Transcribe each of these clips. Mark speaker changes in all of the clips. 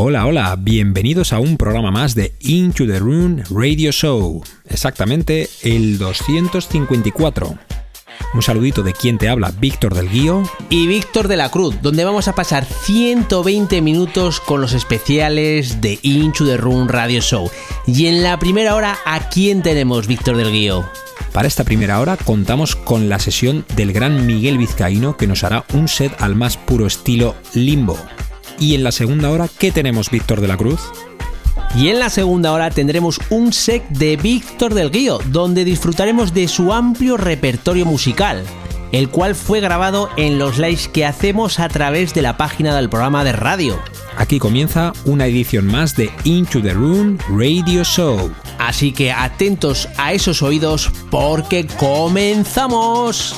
Speaker 1: Hola, hola, bienvenidos a un programa más de Into the Room Radio Show, exactamente el 254. Un saludito de quien te habla, Víctor del Guío.
Speaker 2: Y Víctor de la Cruz, donde vamos a pasar 120 minutos con los especiales de Into the Room Radio Show. Y en la primera hora, ¿a quién tenemos, Víctor del Guío?
Speaker 1: Para esta primera hora contamos con la sesión del gran Miguel Vizcaíno que nos hará un set al más puro estilo limbo. Y en la segunda hora, ¿qué tenemos, Víctor de la Cruz?
Speaker 2: Y en la segunda hora tendremos un set de Víctor del Guío, donde disfrutaremos de su amplio repertorio musical, el cual fue grabado en los lives que hacemos a través de la página del programa de radio.
Speaker 1: Aquí comienza una edición más de Into the Room Radio Show.
Speaker 2: Así que atentos a esos oídos porque comenzamos.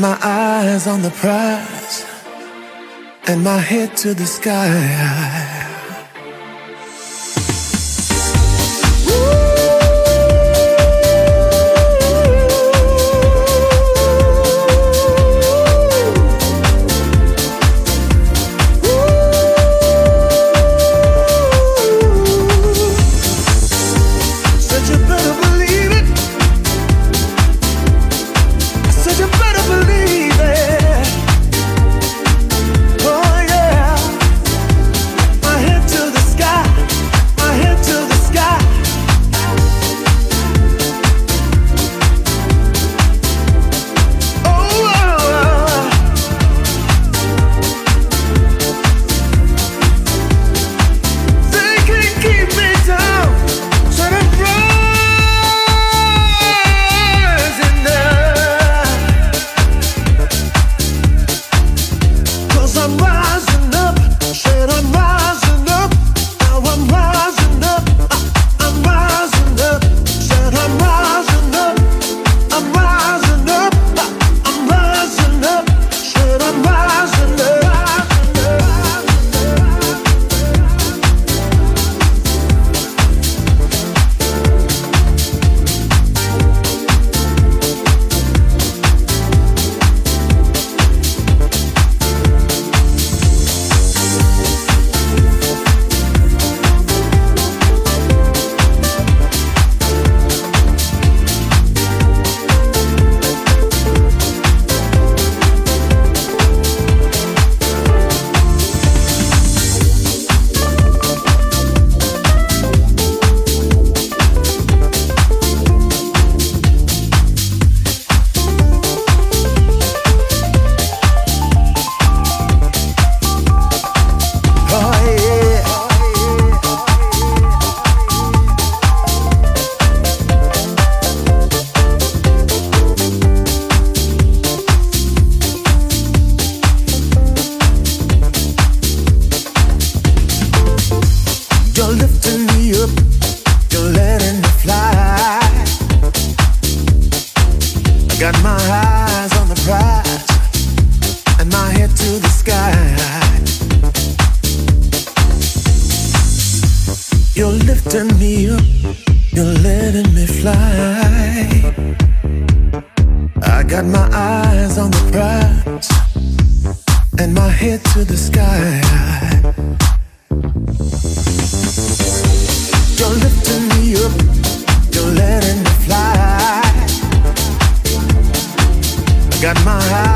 Speaker 3: My eyes on the prize and my head to the sky.
Speaker 4: got my eyes.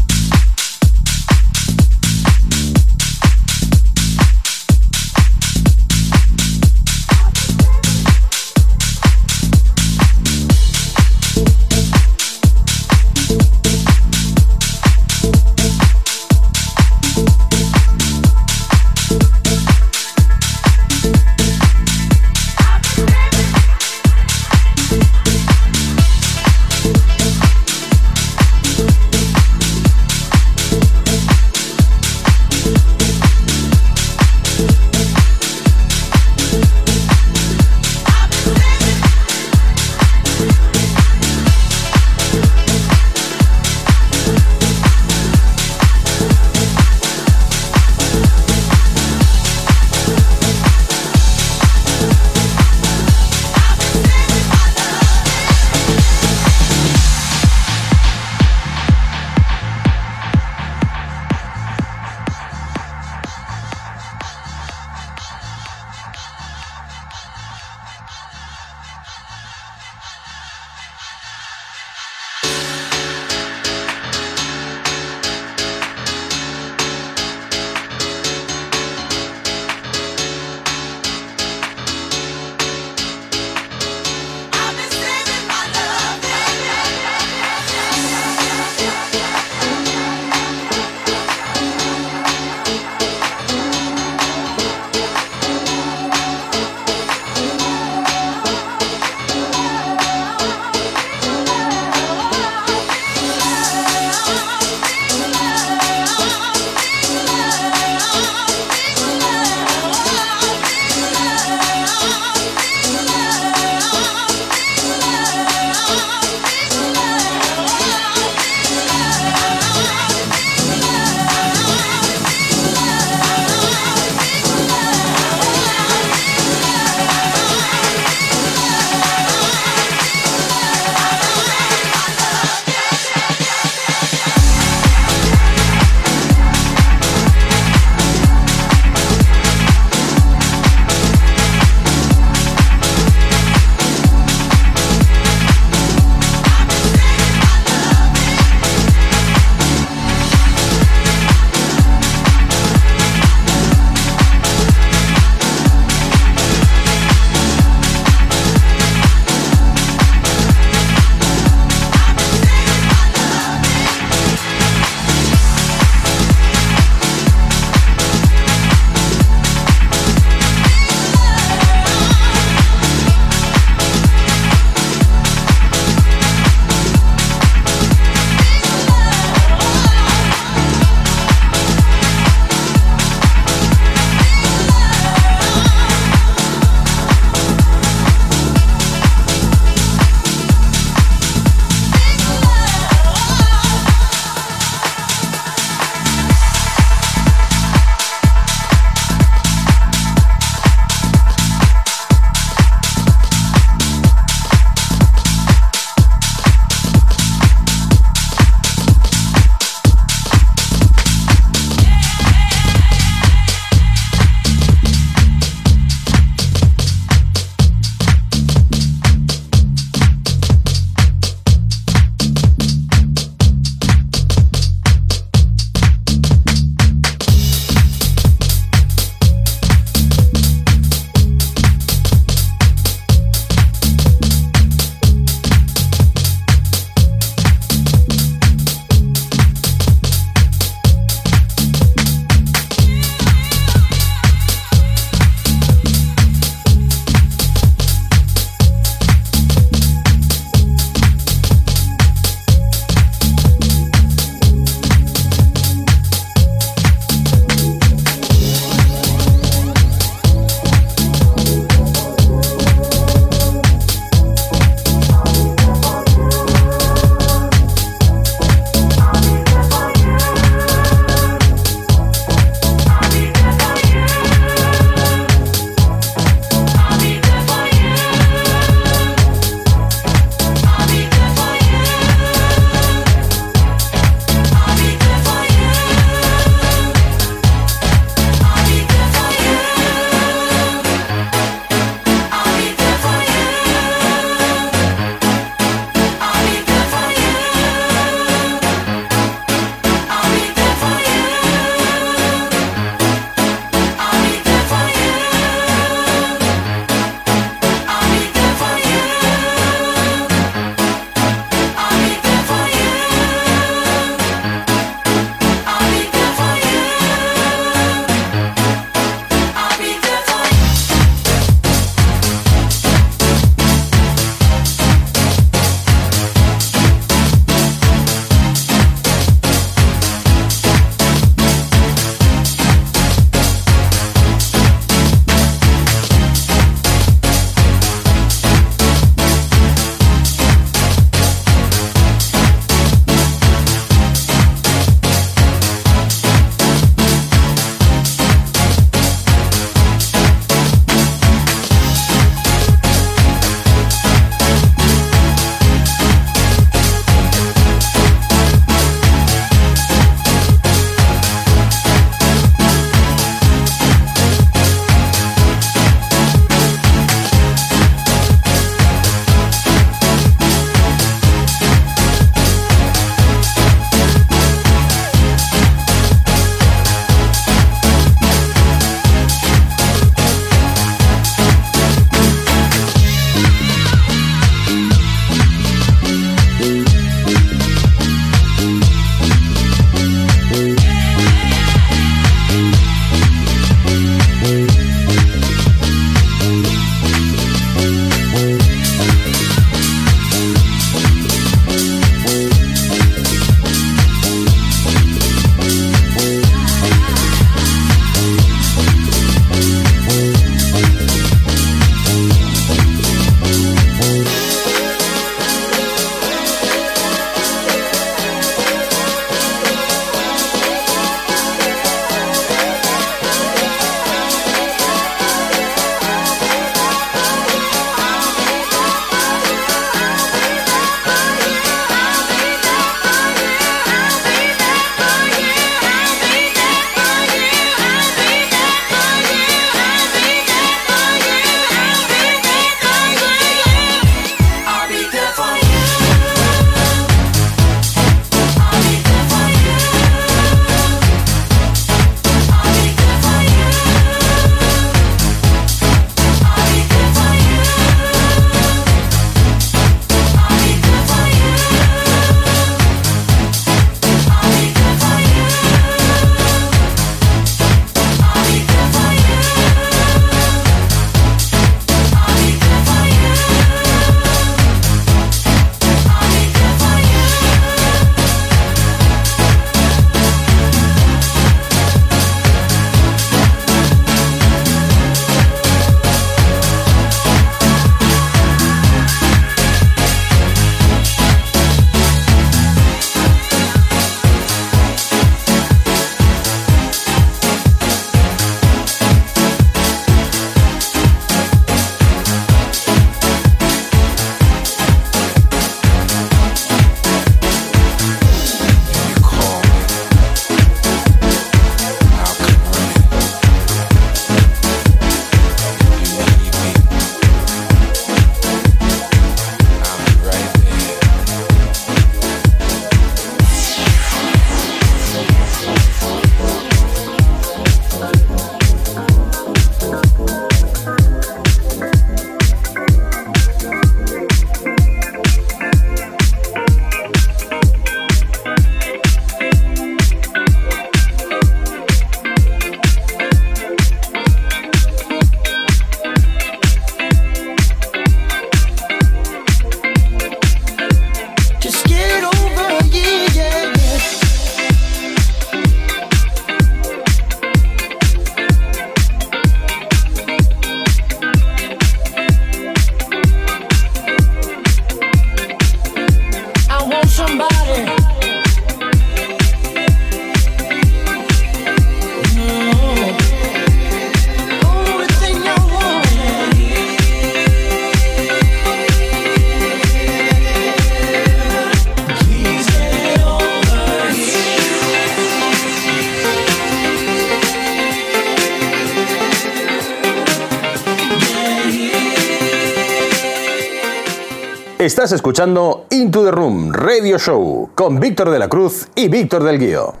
Speaker 5: Estás escuchando Into the Room Radio Show con Víctor de la Cruz y Víctor del Guío.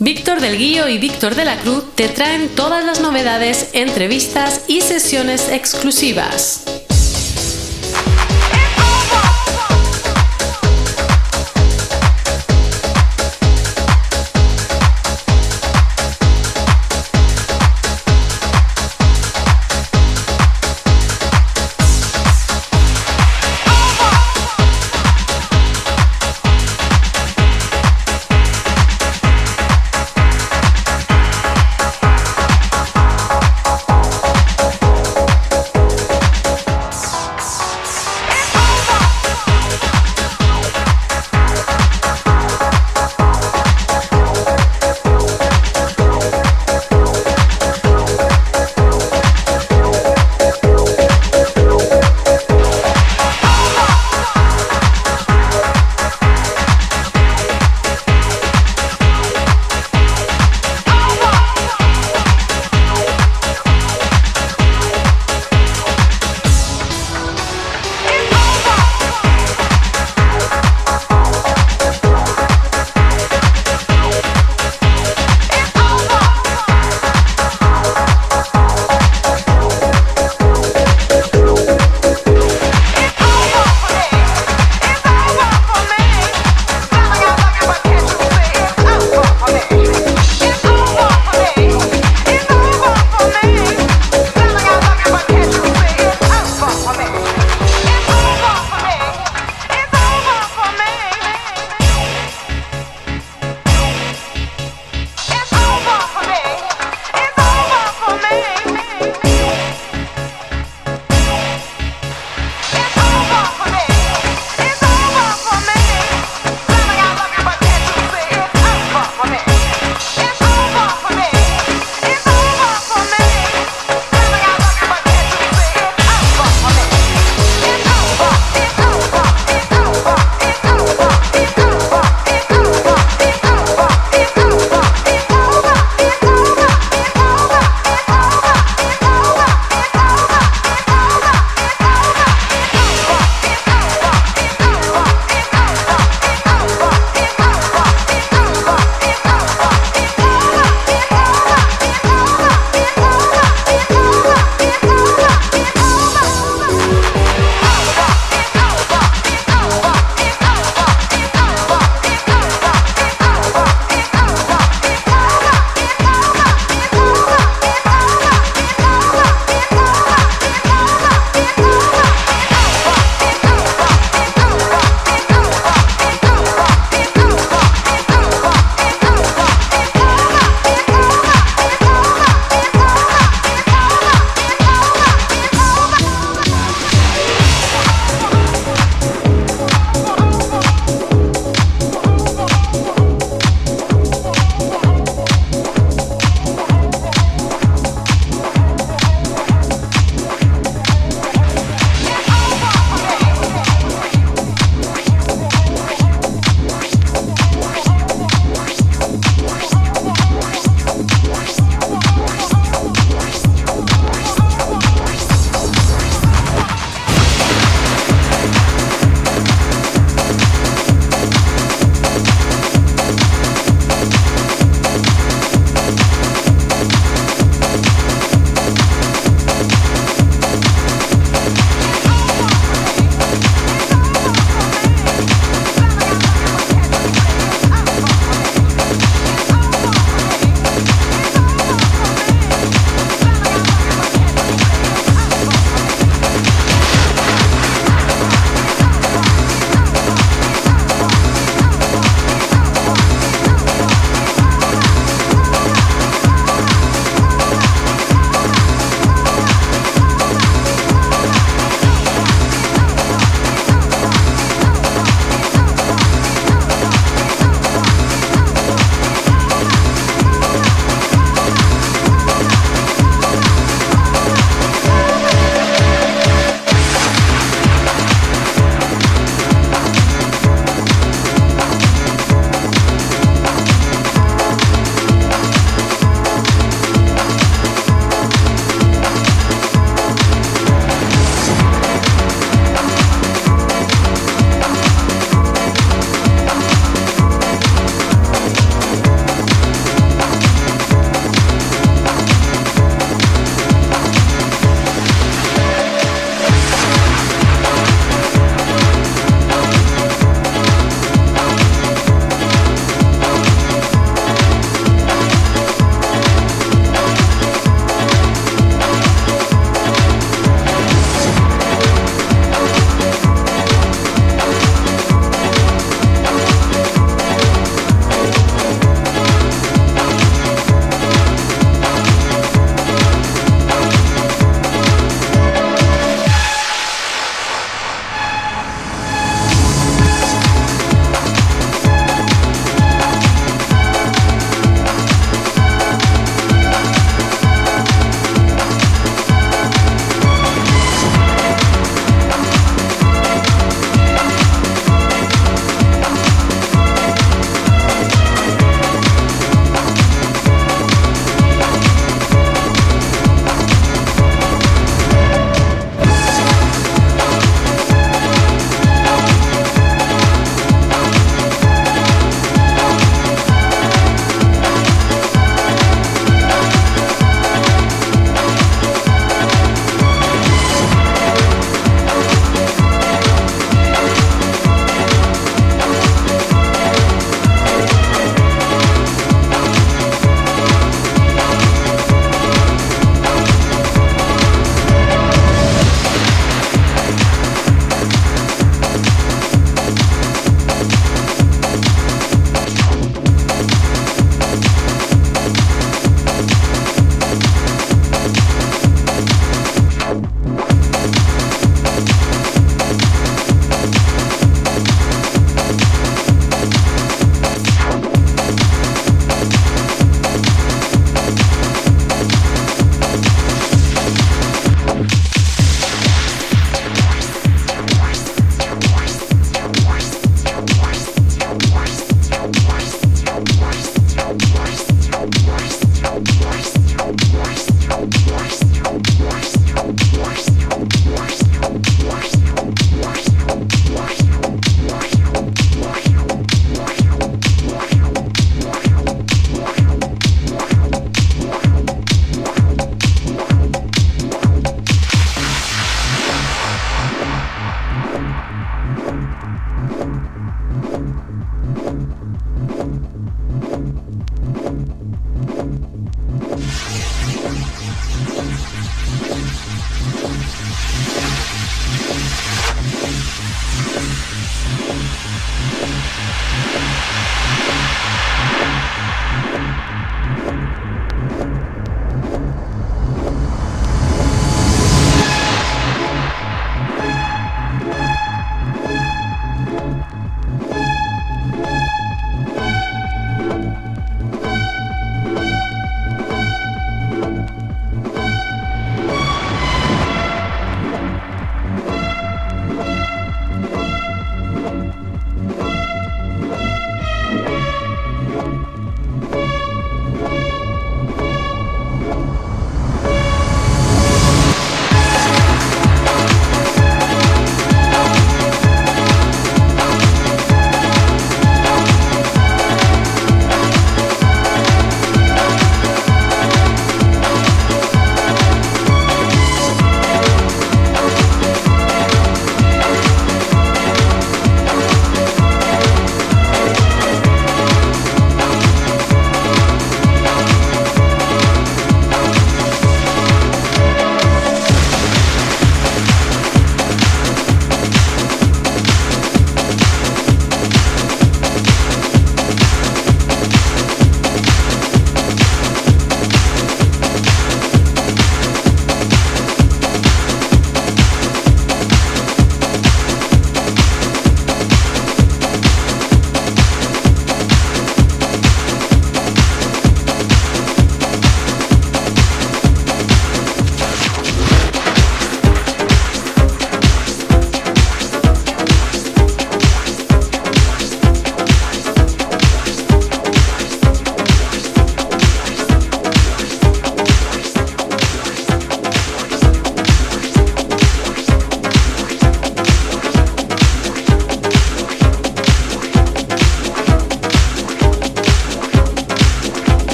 Speaker 4: Víctor del Guío y Víctor de la Cruz te traen todas las novedades, entrevistas y sesiones exclusivas.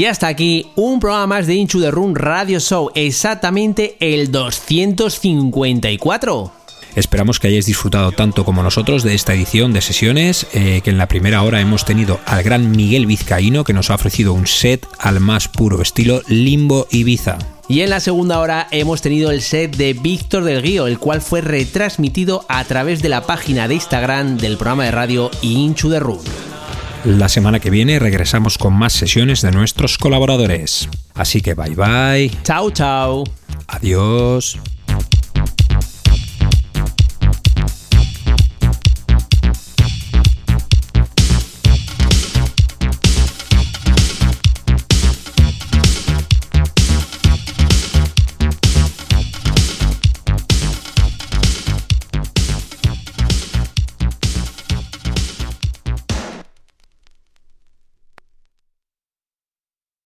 Speaker 2: Y hasta aquí un programa más de Into the Room Radio Show, exactamente el 254.
Speaker 1: Esperamos que hayáis disfrutado tanto como nosotros de esta edición de sesiones, eh, que en la primera hora hemos tenido al gran Miguel Vizcaíno, que nos ha ofrecido un set al más puro estilo Limbo Ibiza.
Speaker 2: Y en la segunda hora hemos tenido el set de Víctor del Guío, el cual fue retransmitido a través de la página de Instagram del programa de radio Inchu de Room.
Speaker 1: La semana que viene regresamos con más sesiones de nuestros colaboradores. Así que bye bye.
Speaker 2: Chao, chao.
Speaker 1: Adiós.